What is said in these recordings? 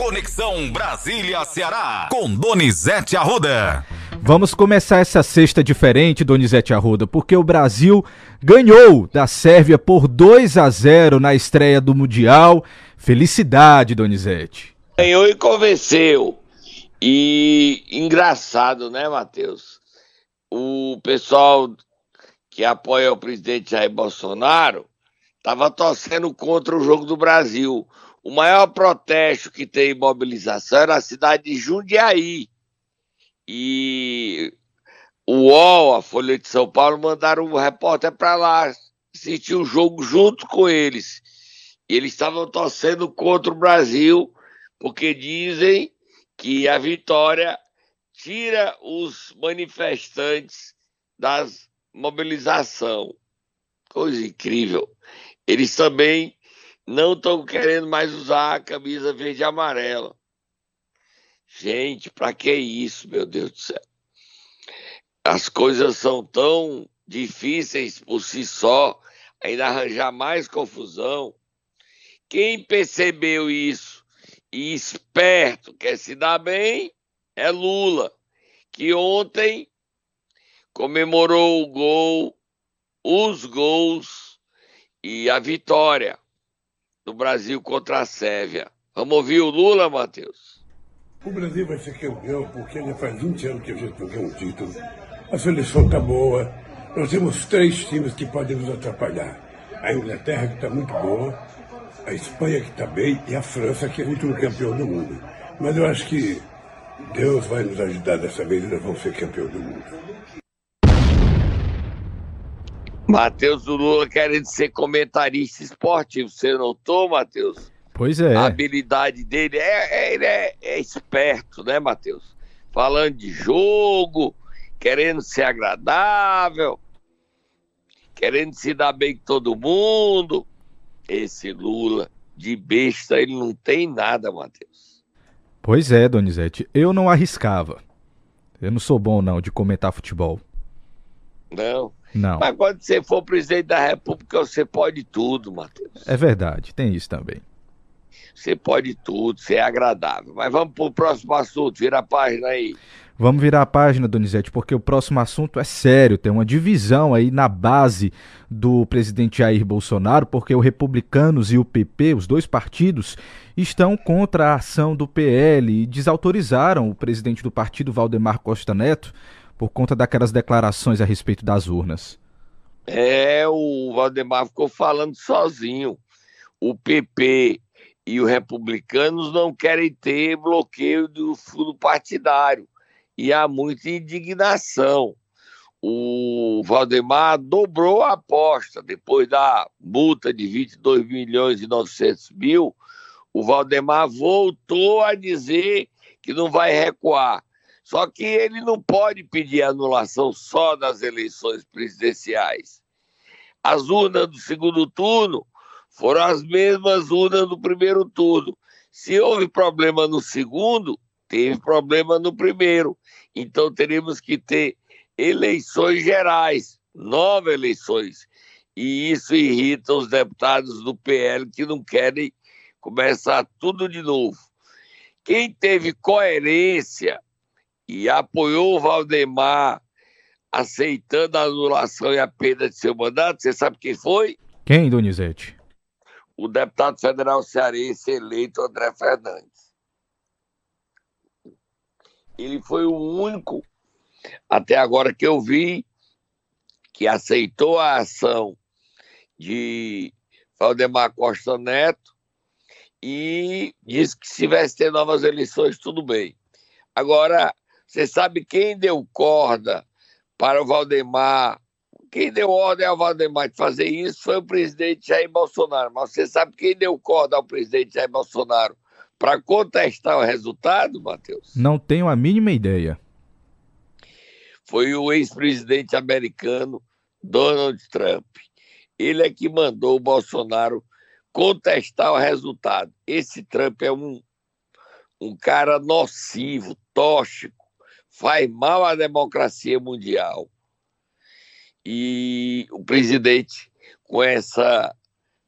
Conexão Brasília-Ceará, com Donizete Arruda. Vamos começar essa sexta diferente, Donizete Arruda, porque o Brasil ganhou da Sérvia por 2 a 0 na estreia do Mundial. Felicidade, Donizete. Ganhou e convenceu. E engraçado, né, Matheus? O pessoal que apoia o presidente Jair Bolsonaro estava torcendo contra o jogo do Brasil. O maior protesto que tem mobilização era a cidade de Jundiaí. E o UOL, a Folha de São Paulo, mandaram um repórter para lá assistir o jogo junto com eles. E eles estavam torcendo contra o Brasil, porque dizem que a vitória tira os manifestantes da mobilização. Coisa incrível. Eles também não estão querendo mais usar a camisa verde e amarela. Gente, para que isso, meu Deus do céu? As coisas são tão difíceis por si só, ainda arranjar mais confusão. Quem percebeu isso e esperto quer se dar bem é Lula, que ontem comemorou o gol, os gols e a vitória do Brasil contra a Sérvia. Vamos ouvir o Lula, Matheus? O Brasil vai ser campeão porque já faz 20 anos que a gente não ganha um título. A seleção está boa. Nós temos três times que podem nos atrapalhar. A Inglaterra, que está muito boa, a Espanha, que está bem, e a França, que é o último campeão do mundo. Mas eu acho que Deus vai nos ajudar dessa vez e nós vamos ser campeão do mundo. Matheus Lula querendo ser comentarista esportivo. Você notou, Matheus? Pois é. A habilidade dele é, é, ele é, é esperto, né, Matheus? Falando de jogo, querendo ser agradável, querendo se dar bem com todo mundo. Esse Lula de besta, ele não tem nada, Matheus. Pois é, Donizete. Eu não arriscava. Eu não sou bom, não, de comentar futebol. Não. Não. Mas quando você for presidente da República, você pode tudo, Matheus. É verdade, tem isso também. Você pode tudo, você é agradável. Mas vamos para o próximo assunto, vira a página aí. Vamos virar a página, Donizete, porque o próximo assunto é sério. Tem uma divisão aí na base do presidente Jair Bolsonaro, porque os republicanos e o PP, os dois partidos, estão contra a ação do PL e desautorizaram o presidente do partido, Valdemar Costa Neto, por conta daquelas declarações a respeito das urnas. É, o Valdemar ficou falando sozinho. O PP e os republicanos não querem ter bloqueio do fundo partidário. E há muita indignação. O Valdemar dobrou a aposta depois da multa de 22 milhões e 900 mil. O Valdemar voltou a dizer que não vai recuar. Só que ele não pode pedir anulação só das eleições presidenciais. As urnas do segundo turno foram as mesmas urnas do primeiro turno. Se houve problema no segundo, teve problema no primeiro. Então teremos que ter eleições gerais, nove eleições. E isso irrita os deputados do PL que não querem começar tudo de novo. Quem teve coerência e apoiou o Valdemar aceitando a anulação e a perda de seu mandato, você sabe quem foi? Quem, Donizete? O deputado federal cearense eleito André Fernandes. Ele foi o único, até agora que eu vi, que aceitou a ação de Valdemar Costa Neto e disse que se tivesse ter novas eleições, tudo bem. Agora, você sabe quem deu corda para o Valdemar? Quem deu ordem ao Valdemar de fazer isso foi o presidente Jair Bolsonaro. Mas você sabe quem deu corda ao presidente Jair Bolsonaro para contestar o resultado, Matheus? Não tenho a mínima ideia. Foi o ex-presidente americano Donald Trump. Ele é que mandou o Bolsonaro contestar o resultado. Esse Trump é um, um cara nocivo, tóxico faz mal à democracia mundial. E o presidente, com, essa,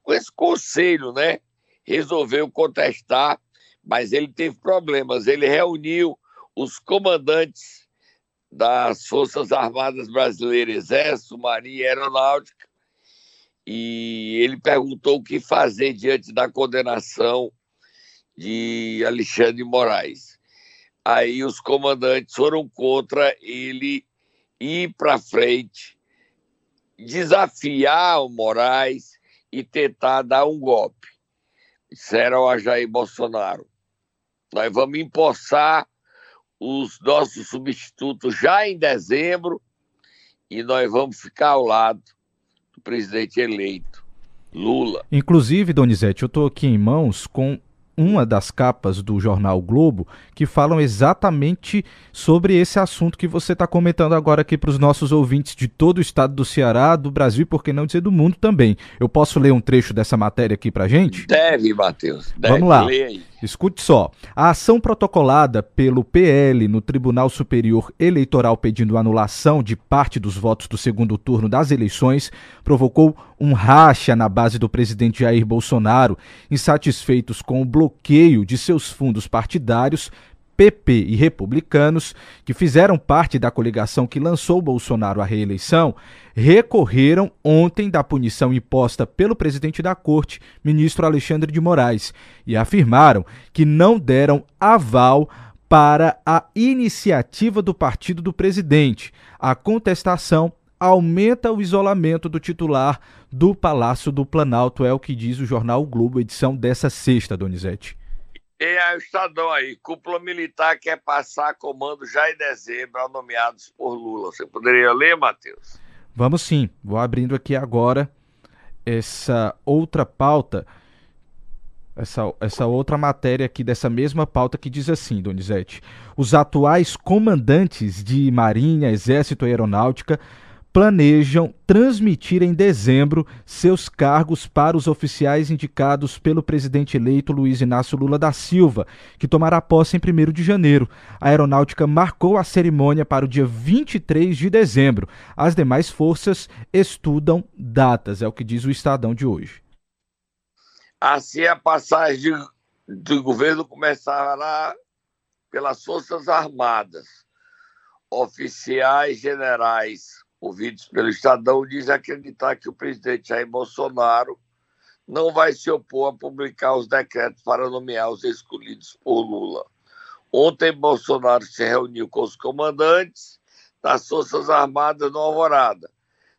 com esse conselho, né, resolveu contestar, mas ele teve problemas. Ele reuniu os comandantes das Forças Armadas Brasileiras, Exército, Marinha e Aeronáutica, e ele perguntou o que fazer diante da condenação de Alexandre Moraes. Aí os comandantes foram contra ele ir para frente, desafiar o Moraes e tentar dar um golpe. Disseram a Jair Bolsonaro: nós vamos empossar os nossos substitutos já em dezembro e nós vamos ficar ao lado do presidente eleito, Lula. Inclusive, Donizete, eu estou aqui em mãos com uma das capas do jornal Globo que falam exatamente sobre esse assunto que você está comentando agora aqui para os nossos ouvintes de todo o estado do Ceará, do Brasil e por que não dizer do mundo também. Eu posso ler um trecho dessa matéria aqui para gente? Deve, Matheus. Deve. Vamos lá. Escute só. A ação protocolada pelo PL no Tribunal Superior Eleitoral pedindo anulação de parte dos votos do segundo turno das eleições provocou um racha na base do presidente Jair Bolsonaro, insatisfeitos com o bloqueio de seus fundos partidários PP e republicanos, que fizeram parte da coligação que lançou Bolsonaro à reeleição, recorreram ontem da punição imposta pelo presidente da corte, ministro Alexandre de Moraes, e afirmaram que não deram aval para a iniciativa do partido do presidente. A contestação aumenta o isolamento do titular do Palácio do Planalto, é o que diz o jornal o Globo, edição dessa sexta, Donizete. E aí o Estadão aí, cúpula militar quer passar comando já em dezembro, nomeados por Lula. Você poderia ler, Matheus? Vamos sim. Vou abrindo aqui agora essa outra pauta, essa, essa outra matéria aqui dessa mesma pauta que diz assim, Donizete. Os atuais comandantes de Marinha, Exército e Aeronáutica planejam transmitir em dezembro seus cargos para os oficiais indicados pelo presidente eleito Luiz Inácio Lula da Silva, que tomará posse em 1 de janeiro. A aeronáutica marcou a cerimônia para o dia 23 de dezembro. As demais forças estudam datas, é o que diz o Estadão de hoje. Assim, a passagem do governo começará pelas Forças Armadas. Oficiais generais ouvidos pelo Estadão, diz acreditar que o presidente Jair Bolsonaro não vai se opor a publicar os decretos para nomear os escolhidos por Lula. Ontem, Bolsonaro se reuniu com os comandantes das Forças Armadas no Alvorada.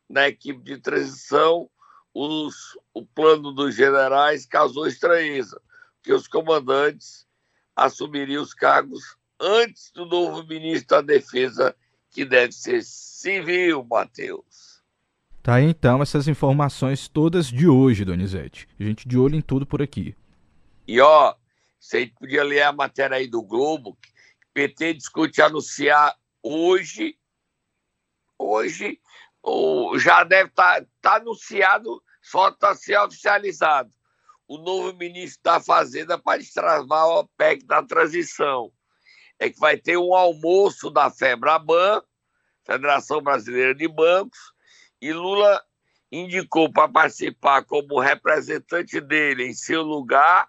Na equipe de transição, os, o plano dos generais causou estranheza, que os comandantes assumiriam os cargos antes do novo ministro da Defesa, que deve ser civil, Matheus. Tá aí então essas informações todas de hoje, Donizete. Gente de olho em tudo por aqui. E ó, você podia ler a matéria aí do Globo, que PT discute anunciar hoje, hoje, ou já deve estar tá, tá anunciado, só está se oficializado, o novo ministro da Fazenda para destravar o PEC da transição. É que vai ter um almoço da FEBRABAN, Federação Brasileira de Bancos, e Lula indicou para participar como representante dele em seu lugar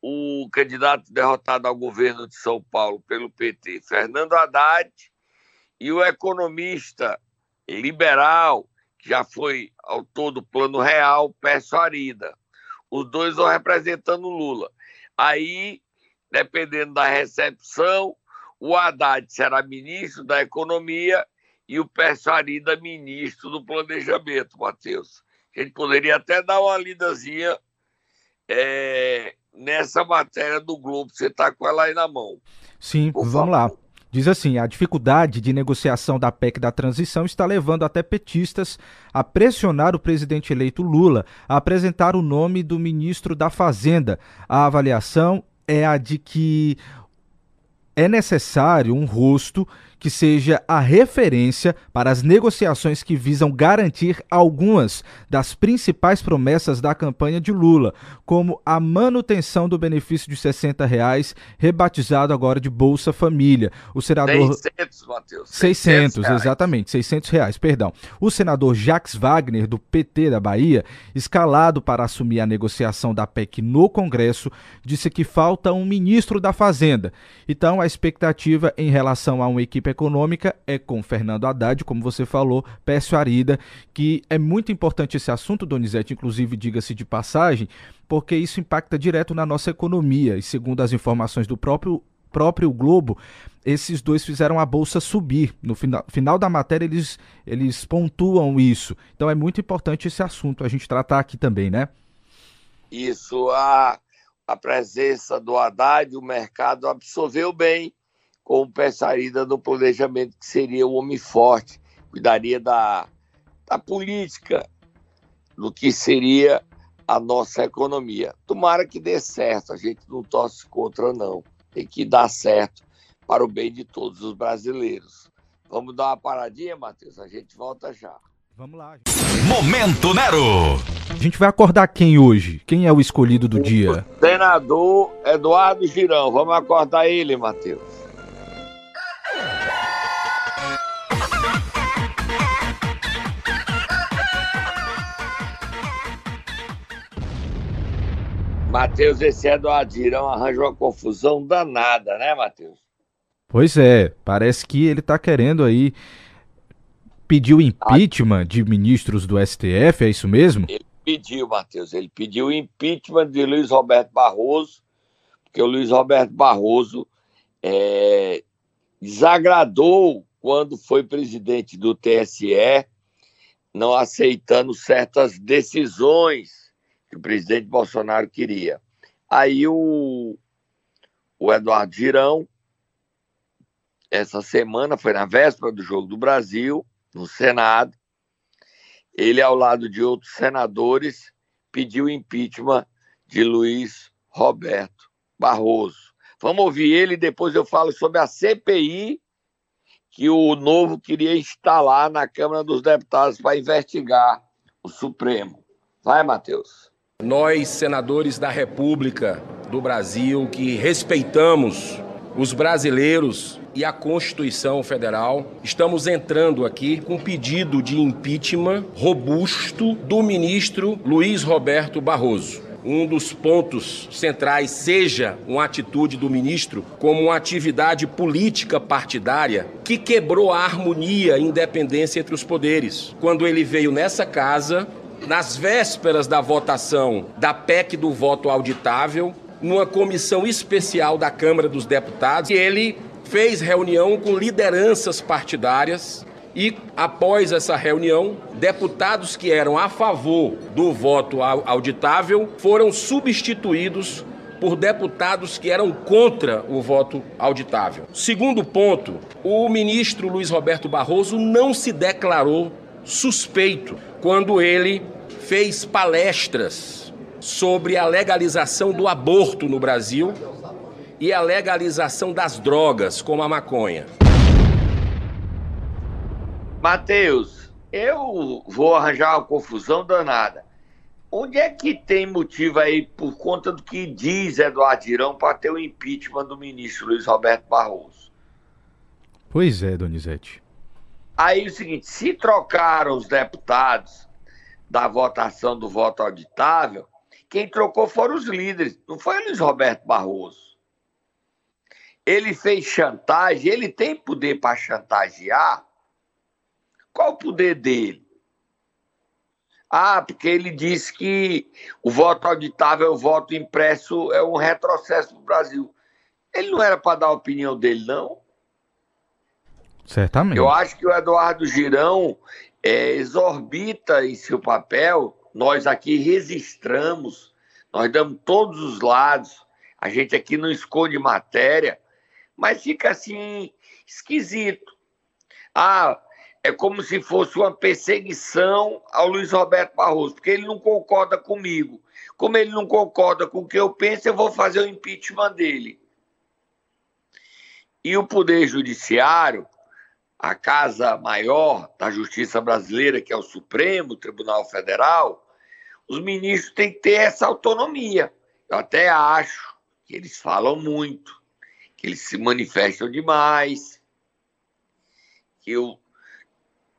o candidato derrotado ao governo de São Paulo pelo PT, Fernando Haddad, e o economista liberal, que já foi autor do Plano Real, Pécio Arida. Os dois vão representando Lula. Aí, dependendo da recepção, o Haddad será ministro da Economia e o Persarida ministro do Planejamento, Matheus. A gente poderia até dar uma lidazinha é, nessa matéria do Globo, você está com ela aí na mão. Sim, Por vamos favor. lá. Diz assim: a dificuldade de negociação da PEC da transição está levando até petistas a pressionar o presidente eleito Lula a apresentar o nome do ministro da Fazenda. A avaliação é a de que é necessário um rosto que seja a referência para as negociações que visam garantir algumas das principais promessas da campanha de Lula, como a manutenção do benefício de 60 reais, rebatizado agora de Bolsa Família. O senador 600, Matheus. 600, 600 exatamente, 600 reais, perdão. O senador Jacques Wagner do PT da Bahia, escalado para assumir a negociação da PEC no Congresso, disse que falta um ministro da Fazenda. Então, a expectativa em relação a uma equipe econômica é com Fernando Haddad, como você falou, Pécio Arida, que é muito importante esse assunto, Donizete, inclusive diga-se de passagem, porque isso impacta direto na nossa economia. E segundo as informações do próprio próprio Globo, esses dois fizeram a bolsa subir. No final, final da matéria, eles, eles pontuam isso. Então é muito importante esse assunto a gente tratar aqui também, né? Isso, a, a presença do Haddad, o mercado absorveu bem com o saída no planejamento que seria o homem forte, cuidaria da, da política, do que seria a nossa economia. Tomara que dê certo, a gente não torce contra, não. Tem que dar certo para o bem de todos os brasileiros. Vamos dar uma paradinha, Matheus? A gente volta já. Vamos lá. Momento Nero! A gente vai acordar quem hoje? Quem é o escolhido do dia? Senador Eduardo Girão. Vamos acordar ele, Matheus. Matheus, esse Eduardo Girão arranja uma confusão danada, né, Matheus? Pois é, parece que ele está querendo aí pedir o impeachment de ministros do STF, é isso mesmo? Ele pediu, Matheus, ele pediu o impeachment de Luiz Roberto Barroso, porque o Luiz Roberto Barroso é, desagradou quando foi presidente do TSE, não aceitando certas decisões que o presidente Bolsonaro queria. Aí o, o Eduardo Girão, essa semana, foi na véspera do Jogo do Brasil, no Senado, ele, ao lado de outros senadores, pediu impeachment de Luiz Roberto Barroso. Vamos ouvir ele e depois eu falo sobre a CPI que o Novo queria instalar na Câmara dos Deputados para investigar o Supremo. Vai, Matheus. Nós, senadores da República do Brasil, que respeitamos os brasileiros e a Constituição Federal, estamos entrando aqui com pedido de impeachment robusto do ministro Luiz Roberto Barroso um dos pontos centrais seja uma atitude do ministro como uma atividade política partidária que quebrou a harmonia e independência entre os poderes. Quando ele veio nessa casa nas vésperas da votação da PEC do voto auditável, numa comissão especial da Câmara dos Deputados, ele fez reunião com lideranças partidárias e, após essa reunião, deputados que eram a favor do voto auditável foram substituídos por deputados que eram contra o voto auditável. Segundo ponto, o ministro Luiz Roberto Barroso não se declarou suspeito quando ele fez palestras sobre a legalização do aborto no Brasil e a legalização das drogas, como a maconha. Mateus, eu vou arranjar uma confusão danada. Onde é que tem motivo aí, por conta do que diz Eduardo Girão, para ter o impeachment do ministro Luiz Roberto Barroso? Pois é, Donizete. Aí é o seguinte: se trocaram os deputados da votação do voto auditável, quem trocou foram os líderes, não foi Luiz Roberto Barroso. Ele fez chantagem, ele tem poder para chantagear. Qual o poder dele? Ah, porque ele disse que o voto auditável, o voto impresso é um retrocesso no Brasil. Ele não era para dar a opinião dele, não? Certamente. Eu acho que o Eduardo Girão é, exorbita em seu papel. Nós aqui registramos, nós damos todos os lados. A gente aqui não esconde matéria, mas fica assim esquisito. Ah, é como se fosse uma perseguição ao Luiz Roberto Barroso, porque ele não concorda comigo. Como ele não concorda com o que eu penso, eu vou fazer o impeachment dele. E o Poder Judiciário a casa maior da justiça brasileira, que é o Supremo Tribunal Federal, os ministros têm que ter essa autonomia. Eu até acho que eles falam muito, que eles se manifestam demais, que eu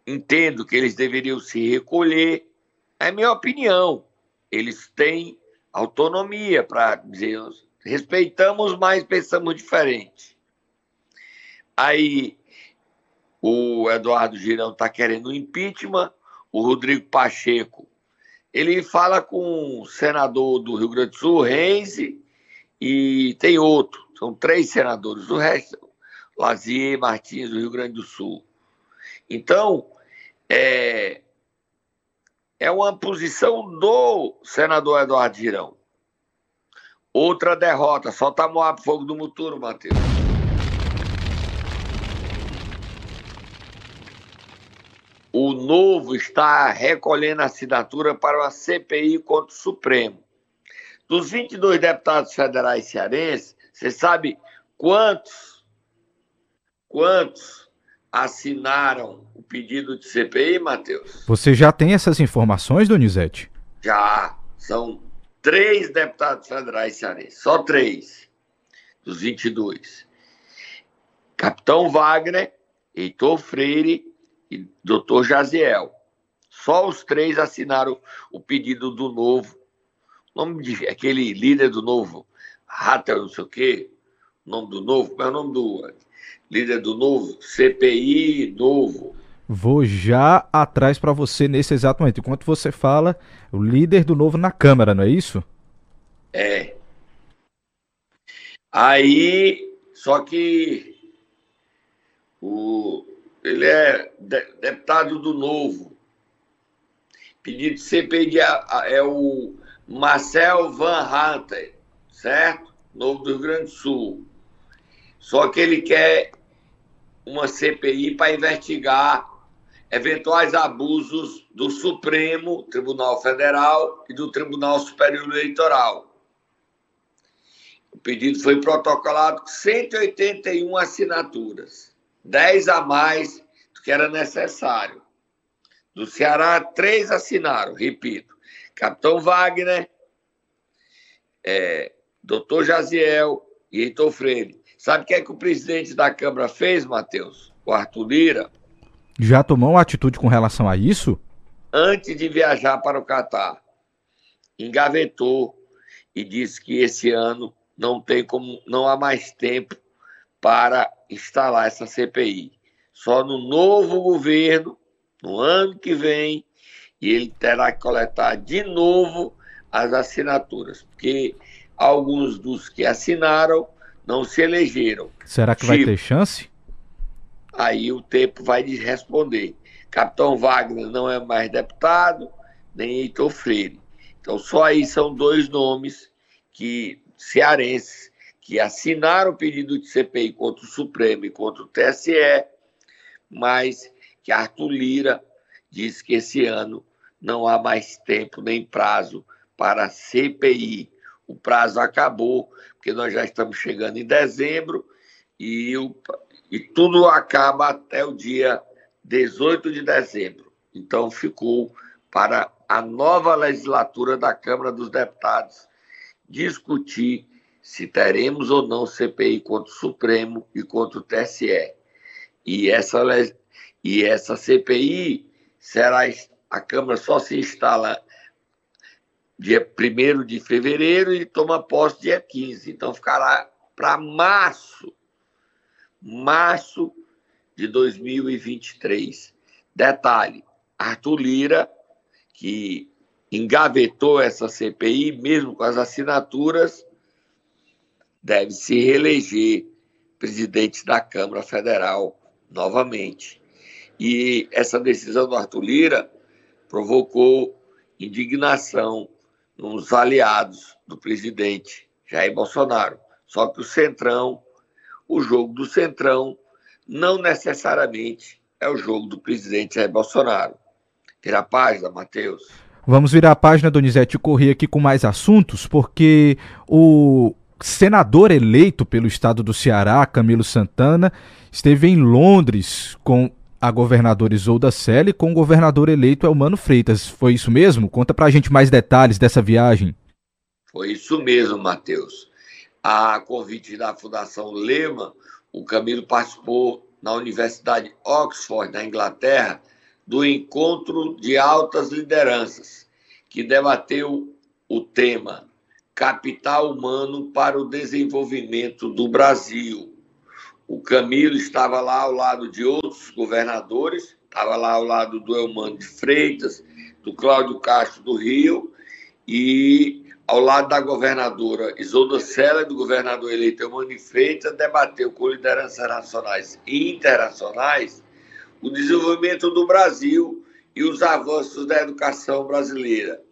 entendo que eles deveriam se recolher. É minha opinião. Eles têm autonomia para dizer respeitamos, mas pensamos diferente. Aí o Eduardo Girão está querendo impeachment, o Rodrigo Pacheco ele fala com o senador do Rio Grande do Sul, Renzi, e tem outro. São três senadores. O resto, Lazier Martins, do Rio Grande do Sul. Então, é, é uma posição do senador Eduardo Girão. Outra derrota. Solta a Moab Fogo do Muturo, Matheus. O Novo está recolhendo assinatura para uma CPI contra o Supremo. Dos 22 deputados federais cearenses, você sabe quantos, quantos assinaram o pedido de CPI, Matheus? Você já tem essas informações, Donizete? Já. São três deputados federais cearenses. Só três dos 22. Capitão Wagner, Heitor Freire e doutor Jaziel. Só os três assinaram o pedido do novo. O nome de aquele líder do novo, Hatter, não sei o quê, o nome do novo, qual é o nome do líder do novo? CPI novo. Vou já atrás para você nesse exato momento. Enquanto você fala, o líder do novo na Câmara, não é isso? É. Aí, só que o, ele é de, deputado do Novo. Pedido de CPI é o Marcel Van Hatten, certo? Novo do Rio Grande do Sul. Só que ele quer uma CPI para investigar eventuais abusos do Supremo Tribunal Federal e do Tribunal Superior Eleitoral. O pedido foi protocolado com 181 assinaturas. 10 a mais do que era necessário. Do Ceará, três assinaram, repito. Capitão Wagner, é, doutor Jaziel e Heitor Freire. Sabe o que é que o presidente da Câmara fez, Matheus? O Arthur Lira? Já tomou uma atitude com relação a isso? Antes de viajar para o Catar, engavetou e disse que esse ano não tem como, não há mais tempo para instalar essa CPI. Só no novo governo, no ano que vem, e ele terá que coletar de novo as assinaturas, porque alguns dos que assinaram não se elegeram. Será que tipo, vai ter chance? Aí o tempo vai responder. Capitão Wagner não é mais deputado, nem Heitor Freire. Então, só aí são dois nomes que cearenses que assinaram o pedido de CPI contra o Supremo e contra o TSE, mas que Arthur Lira diz que esse ano não há mais tempo nem prazo para a CPI. O prazo acabou, porque nós já estamos chegando em dezembro e, o, e tudo acaba até o dia 18 de dezembro. Então ficou para a nova legislatura da Câmara dos Deputados discutir se teremos ou não CPI contra o Supremo e contra o TSE. E essa, e essa CPI será. A Câmara só se instala dia 1 de fevereiro e toma posse dia 15. Então ficará para março, março de 2023. Detalhe: Arthur Lira, que engavetou essa CPI, mesmo com as assinaturas, deve se reeleger presidente da Câmara Federal novamente. E essa decisão do Arthur Lira provocou indignação nos aliados do presidente Jair Bolsonaro. Só que o Centrão, o jogo do Centrão, não necessariamente é o jogo do presidente Jair Bolsonaro. Vira a página, Matheus. Vamos virar a página, Donizete, correr aqui com mais assuntos, porque o senador eleito pelo estado do Ceará, Camilo Santana, esteve em Londres com a governadora Isolda Selle com o governador eleito Elmano Freitas. Foi isso mesmo? Conta pra gente mais detalhes dessa viagem. Foi isso mesmo, Matheus. A convite da Fundação Lema, o Camilo participou na Universidade Oxford, na Inglaterra, do encontro de altas lideranças, que debateu o tema Capital Humano para o Desenvolvimento do Brasil. O Camilo estava lá ao lado de outros governadores, estava lá ao lado do Elmano de Freitas, do Cláudio Castro do Rio e ao lado da governadora Isolda Sela do governador eleito Elmano de Freitas, debateu com lideranças nacionais e internacionais o desenvolvimento do Brasil e os avanços da educação brasileira.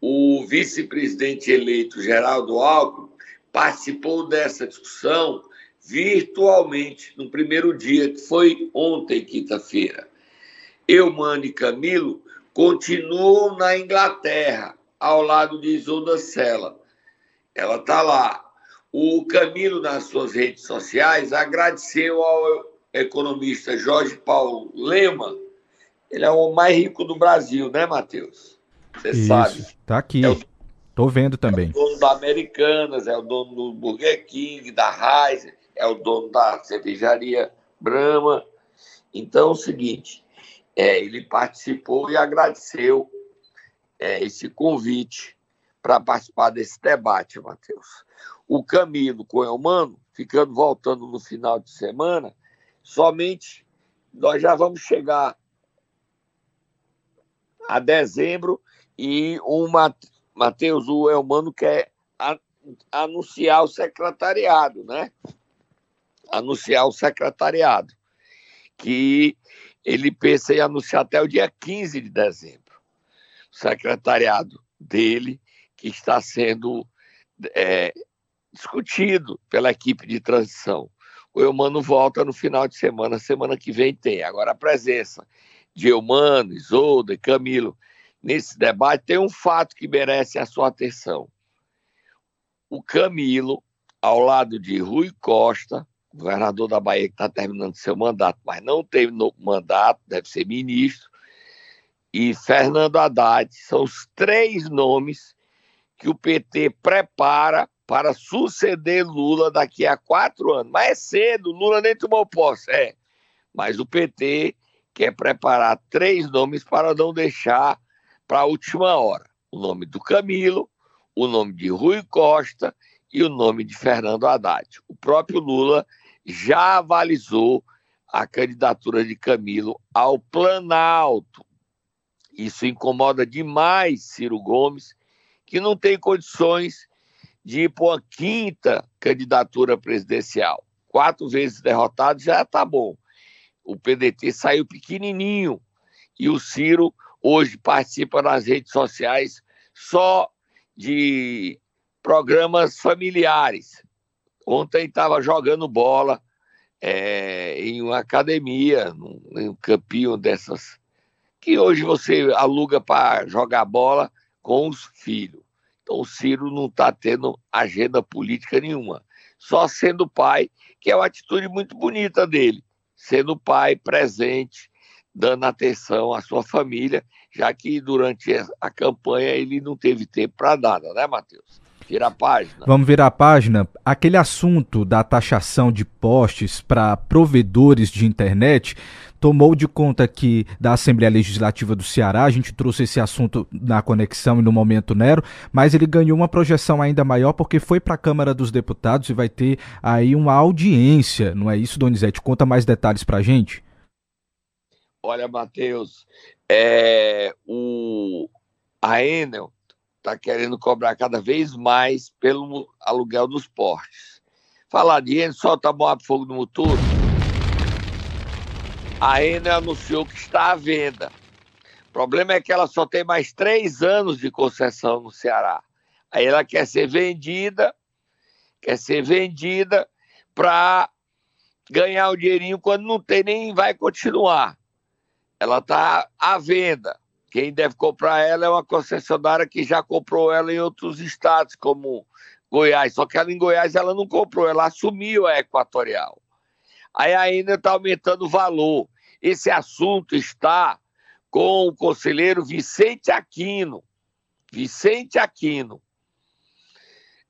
O vice-presidente eleito Geraldo Alckmin participou dessa discussão virtualmente no primeiro dia, que foi ontem, quinta-feira. Eu, Mano e Camilo continuam na Inglaterra, ao lado de Isolda Sela. Ela está lá. O Camilo, nas suas redes sociais, agradeceu ao economista Jorge Paulo Lema, ele é o mais rico do Brasil, né, Matheus? Você sabe. Tá aqui. É o, Tô vendo também. É o dono da Americanas, é o dono do Burger King, da Heiser, é o dono da cervejaria Brahma. Então, é o seguinte, é, ele participou e agradeceu é, esse convite para participar desse debate, Matheus. O Camilo com o Elmano, ficando voltando no final de semana, somente nós já vamos chegar a dezembro e o Matheus, o Elmano quer anunciar o secretariado, né? Anunciar o secretariado, que ele pensa em anunciar até o dia 15 de dezembro. O secretariado dele, que está sendo é, discutido pela equipe de transição o Eumano volta no final de semana, semana que vem tem. Agora, a presença de Eumano, Isolda e Camilo nesse debate tem um fato que merece a sua atenção. O Camilo, ao lado de Rui Costa, governador da Bahia que está terminando seu mandato, mas não teve no mandato, deve ser ministro, e Fernando Haddad, são os três nomes que o PT prepara para suceder Lula daqui a quatro anos. Mas é cedo, Lula nem tomou posse, é. Mas o PT quer preparar três nomes para não deixar para a última hora. O nome do Camilo, o nome de Rui Costa e o nome de Fernando Haddad. O próprio Lula já avalizou a candidatura de Camilo ao Planalto. Isso incomoda demais Ciro Gomes, que não tem condições de ir para uma quinta candidatura presidencial. Quatro vezes derrotado já está bom. O PDT saiu pequenininho e o Ciro hoje participa nas redes sociais só de programas familiares. Ontem estava jogando bola é, em uma academia, num, num campinho dessas que hoje você aluga para jogar bola com os filhos. Então o Ciro não está tendo agenda política nenhuma, só sendo pai, que é uma atitude muito bonita dele, sendo pai presente, dando atenção à sua família, já que durante a campanha ele não teve tempo para nada, né, Matheus? Vira a página. Vamos virar a página. Aquele assunto da taxação de postes para provedores de internet tomou de conta aqui da Assembleia Legislativa do Ceará. A gente trouxe esse assunto na conexão e no momento Nero, mas ele ganhou uma projeção ainda maior porque foi para a Câmara dos Deputados e vai ter aí uma audiência, não é isso, Donizete? Conta mais detalhes para a gente. Olha, Matheus, é, o, a Enel está querendo cobrar cada vez mais pelo aluguel dos portes. Falar de Enel, solta a bomba fogo no motor. A Enel anunciou que está à venda. O problema é que ela só tem mais três anos de concessão no Ceará. Aí ela quer ser vendida, quer ser vendida para ganhar o dinheirinho quando não tem nem vai continuar. Ela está à venda. Quem deve comprar ela é uma concessionária que já comprou ela em outros estados, como Goiás, só que ela em Goiás ela não comprou, ela assumiu a Equatorial. Aí ainda está aumentando o valor. Esse assunto está com o conselheiro Vicente Aquino. Vicente Aquino,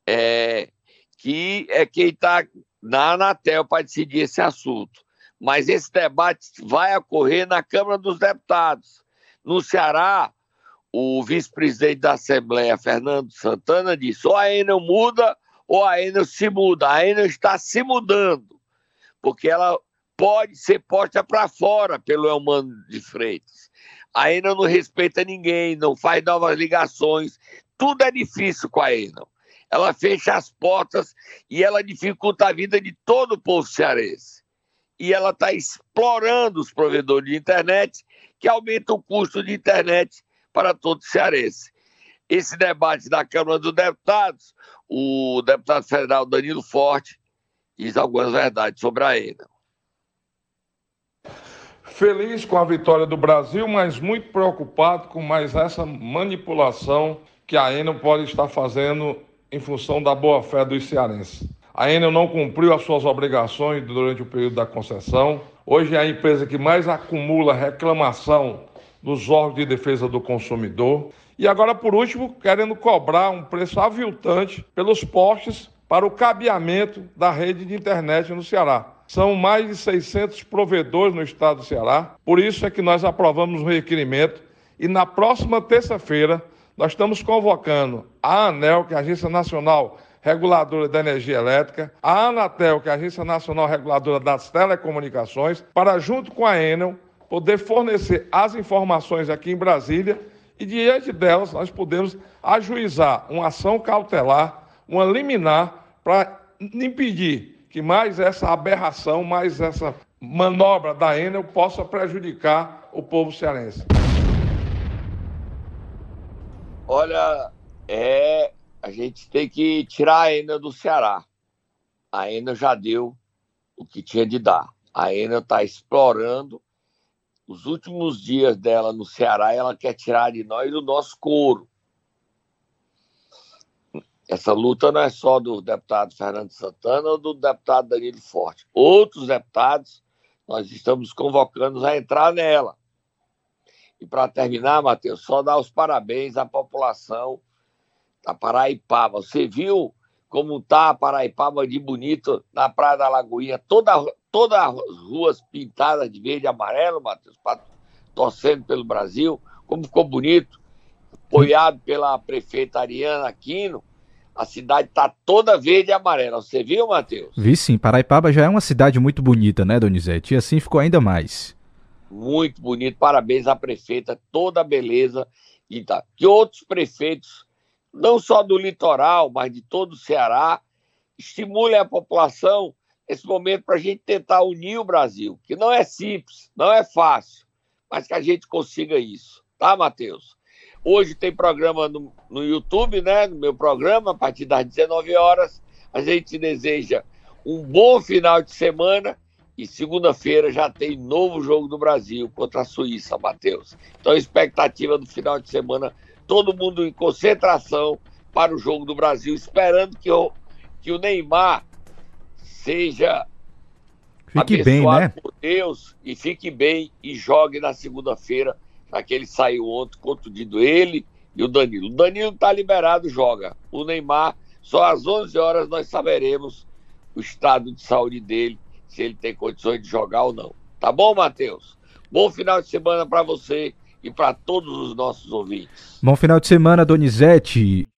é, que é quem está na Anatel para decidir esse assunto. Mas esse debate vai ocorrer na Câmara dos Deputados. No Ceará, o vice-presidente da Assembleia, Fernando Santana, disse: ou a Enel muda ou a Enel se muda. A Enel está se mudando, porque ela pode ser posta para fora pelo Elmano de Freitas. A Enel não respeita ninguém, não faz novas ligações, tudo é difícil com a Enel. Ela fecha as portas e ela dificulta a vida de todo o povo cearense. E ela está explorando os provedores de internet, que aumentam o custo de internet para todo cearense. Esse debate da Câmara dos Deputados, o deputado federal Danilo Forte diz algumas verdades sobre a Enel. Feliz com a vitória do Brasil, mas muito preocupado com mais essa manipulação que a Enel pode estar fazendo em função da boa-fé dos cearenses. A Enel não cumpriu as suas obrigações durante o período da concessão. Hoje é a empresa que mais acumula reclamação dos órgãos de defesa do consumidor. E agora, por último, querendo cobrar um preço aviltante pelos postes para o cabeamento da rede de internet no Ceará. São mais de 600 provedores no estado do Ceará. Por isso é que nós aprovamos o requerimento e na próxima terça-feira nós estamos convocando a ANEL, que é a Agência Nacional Reguladora da Energia Elétrica, a Anatel, que é a Agência Nacional Reguladora das Telecomunicações, para junto com a Enel poder fornecer as informações aqui em Brasília e, diante delas, nós podemos ajuizar uma ação cautelar, uma liminar, para impedir que mais essa aberração, mais essa manobra da Enel possa prejudicar o povo cearense. Olha, é, a gente tem que tirar a Enel do Ceará. A Enel já deu o que tinha de dar. A Enel está explorando os últimos dias dela no Ceará, ela quer tirar de nós o nosso couro. Essa luta não é só do deputado Fernando Santana ou do deputado Danilo Forte. Outros deputados, nós estamos convocando a entrar nela. E para terminar, Matheus, só dar os parabéns à população da Paraipaba. Você viu como está a Paraipaba de bonito na Praia da Lagoinha? Toda, todas as ruas pintadas de verde e amarelo, Matheus, torcendo pelo Brasil, como ficou bonito, apoiado pela prefeita Ariana Aquino. A cidade está toda verde e amarela. Você viu, Matheus? Vi sim. Paraipaba já é uma cidade muito bonita, né, Donizete? E assim ficou ainda mais. Muito bonito. Parabéns à prefeita, toda a beleza. E tá. Que outros prefeitos, não só do litoral, mas de todo o Ceará, estimulem a população esse momento para a gente tentar unir o Brasil, que não é simples, não é fácil, mas que a gente consiga isso, tá, Matheus? Hoje tem programa no, no YouTube, né? No meu programa, a partir das 19 horas. A gente deseja um bom final de semana e segunda-feira já tem novo jogo do Brasil contra a Suíça, Matheus. Então, expectativa do final de semana, todo mundo em concentração para o jogo do Brasil, esperando que o, que o Neymar seja fique bem, né? por Deus e fique bem e jogue na segunda-feira, já que ele saiu ontem contundido ele e o Danilo. O Danilo está liberado, joga. O Neymar, só às 11 horas nós saberemos o estado de saúde dele, se ele tem condições de jogar ou não. Tá bom, Matheus? Bom final de semana para você e para todos os nossos ouvintes. Bom final de semana, Donizete.